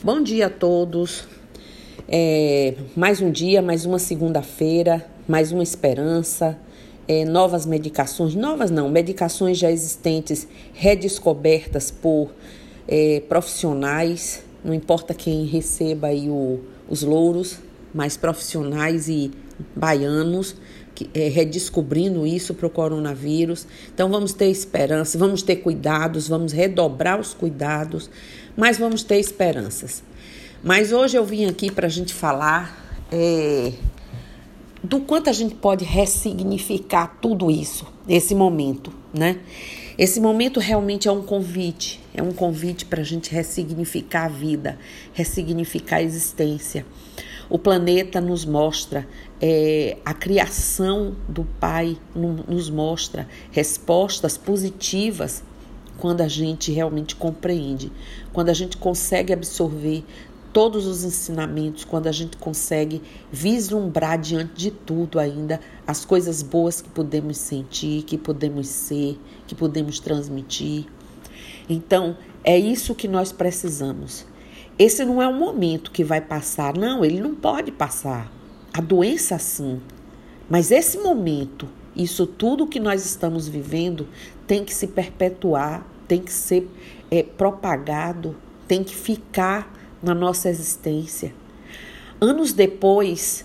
Bom dia a todos. É, mais um dia, mais uma segunda-feira, mais uma esperança, é, novas medicações, novas não, medicações já existentes, redescobertas por é, profissionais, não importa quem receba aí o, os louros, mas profissionais e baianos é, redescobrindo isso para o coronavírus. Então vamos ter esperança, vamos ter cuidados, vamos redobrar os cuidados mas vamos ter esperanças. Mas hoje eu vim aqui para a gente falar é, do quanto a gente pode ressignificar tudo isso, esse momento, né? Esse momento realmente é um convite, é um convite para a gente ressignificar a vida, ressignificar a existência. O planeta nos mostra, é, a criação do Pai nos mostra respostas positivas quando a gente realmente compreende, quando a gente consegue absorver todos os ensinamentos, quando a gente consegue vislumbrar diante de tudo ainda as coisas boas que podemos sentir, que podemos ser, que podemos transmitir. Então, é isso que nós precisamos. Esse não é um momento que vai passar, não, ele não pode passar. A doença sim. Mas esse momento isso tudo que nós estamos vivendo tem que se perpetuar, tem que ser é, propagado, tem que ficar na nossa existência. Anos depois,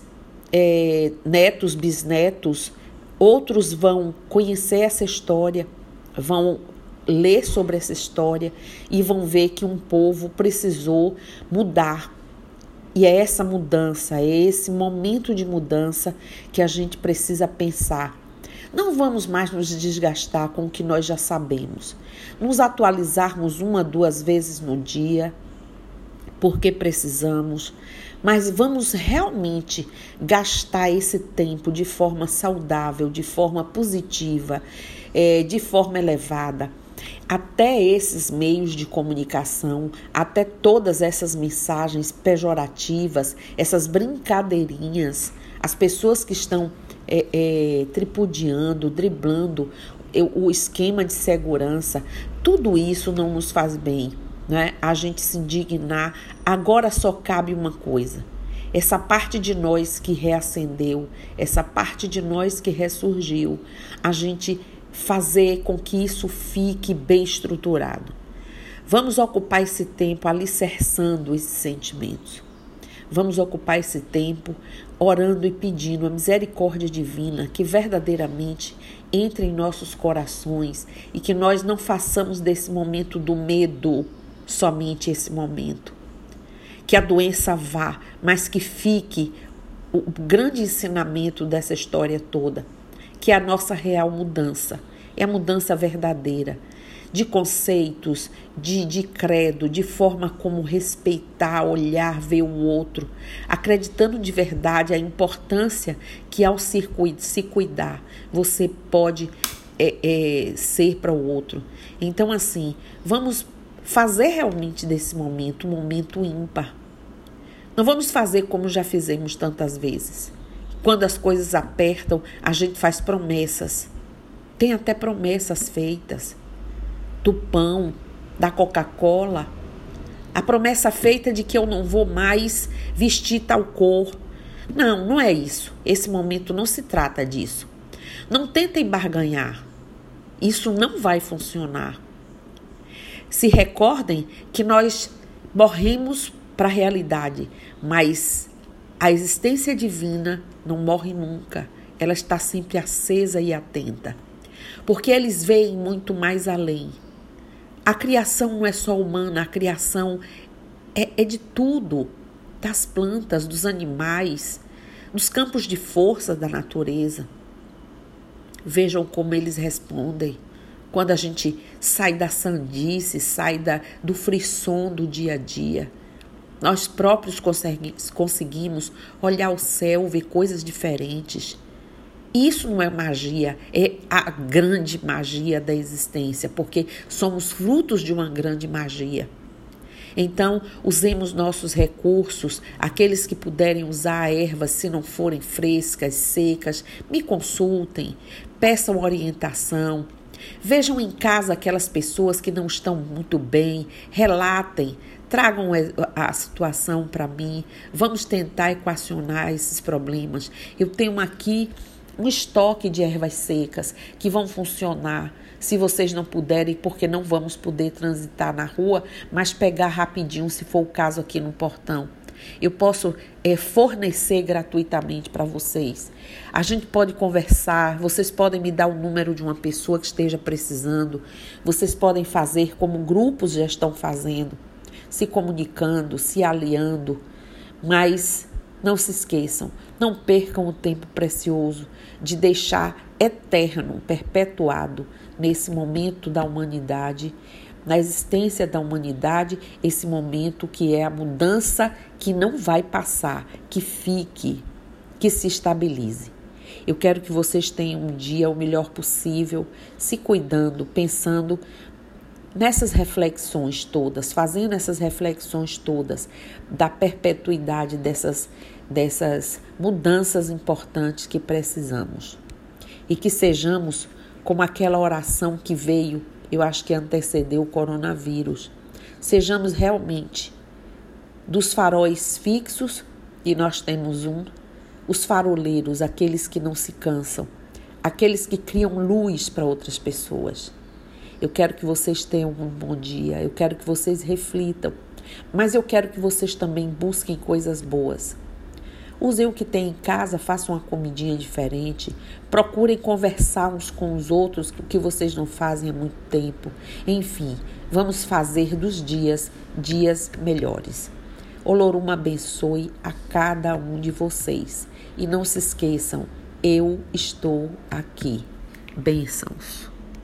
é, netos, bisnetos, outros vão conhecer essa história, vão ler sobre essa história e vão ver que um povo precisou mudar. E é essa mudança, é esse momento de mudança que a gente precisa pensar não vamos mais nos desgastar com o que nós já sabemos, nos atualizarmos uma, duas vezes no dia, porque precisamos, mas vamos realmente gastar esse tempo de forma saudável, de forma positiva, é, de forma elevada. Até esses meios de comunicação, até todas essas mensagens pejorativas, essas brincadeirinhas, as pessoas que estão é, é, tripudiando, driblando o esquema de segurança, tudo isso não nos faz bem. Né? A gente se indignar. Agora só cabe uma coisa: essa parte de nós que reacendeu, essa parte de nós que ressurgiu, a gente fazer com que isso fique bem estruturado. Vamos ocupar esse tempo alicerçando esses sentimentos. Vamos ocupar esse tempo orando e pedindo a misericórdia divina que verdadeiramente entre em nossos corações e que nós não façamos desse momento do medo somente esse momento. Que a doença vá, mas que fique o grande ensinamento dessa história toda, que é a nossa real mudança, é a mudança verdadeira de conceitos, de, de credo, de forma como respeitar, olhar, ver o outro, acreditando de verdade a importância que ao se, se cuidar você pode é, é, ser para o outro. Então, assim, vamos fazer realmente desse momento um momento ímpar. Não vamos fazer como já fizemos tantas vezes. Quando as coisas apertam, a gente faz promessas. Tem até promessas feitas do pão, da Coca-Cola, a promessa feita de que eu não vou mais vestir tal cor. Não, não é isso. Esse momento não se trata disso. Não tentem barganhar. Isso não vai funcionar. Se recordem que nós morremos para a realidade, mas a existência divina não morre nunca. Ela está sempre acesa e atenta. Porque eles veem muito mais além. A criação não é só humana, a criação é, é de tudo das plantas, dos animais, dos campos de força da natureza. Vejam como eles respondem quando a gente sai da sandice, sai da, do frisson do dia a dia. Nós próprios conseguimos olhar o céu, ver coisas diferentes. Isso não é magia, é a grande magia da existência, porque somos frutos de uma grande magia. Então, usemos nossos recursos, aqueles que puderem usar ervas se não forem frescas, secas, me consultem, peçam orientação, Vejam em casa aquelas pessoas que não estão muito bem, relatem, tragam a situação para mim, vamos tentar equacionar esses problemas. Eu tenho aqui um estoque de ervas secas que vão funcionar. Se vocês não puderem, porque não vamos poder transitar na rua, mas pegar rapidinho, se for o caso, aqui no portão. Eu posso é, fornecer gratuitamente para vocês. A gente pode conversar, vocês podem me dar o número de uma pessoa que esteja precisando, vocês podem fazer como grupos já estão fazendo, se comunicando, se aliando, mas não se esqueçam, não percam o tempo precioso de deixar eterno, perpetuado nesse momento da humanidade, na existência da humanidade, esse momento que é a mudança que não vai passar, que fique, que se estabilize. Eu quero que vocês tenham um dia o melhor possível, se cuidando, pensando nessas reflexões todas, fazendo essas reflexões todas da perpetuidade dessas, dessas mudanças importantes que precisamos. E que sejamos como aquela oração que veio, eu acho que antecedeu o coronavírus. Sejamos realmente dos faróis fixos, e nós temos um, os faroleiros, aqueles que não se cansam, aqueles que criam luz para outras pessoas. Eu quero que vocês tenham um bom dia, eu quero que vocês reflitam, mas eu quero que vocês também busquem coisas boas. Usem o que tem em casa, façam uma comidinha diferente, procurem conversar uns com os outros, o que vocês não fazem há muito tempo. Enfim, vamos fazer dos dias dias melhores. Olorum abençoe a cada um de vocês. E não se esqueçam, eu estou aqui. Bênçãos.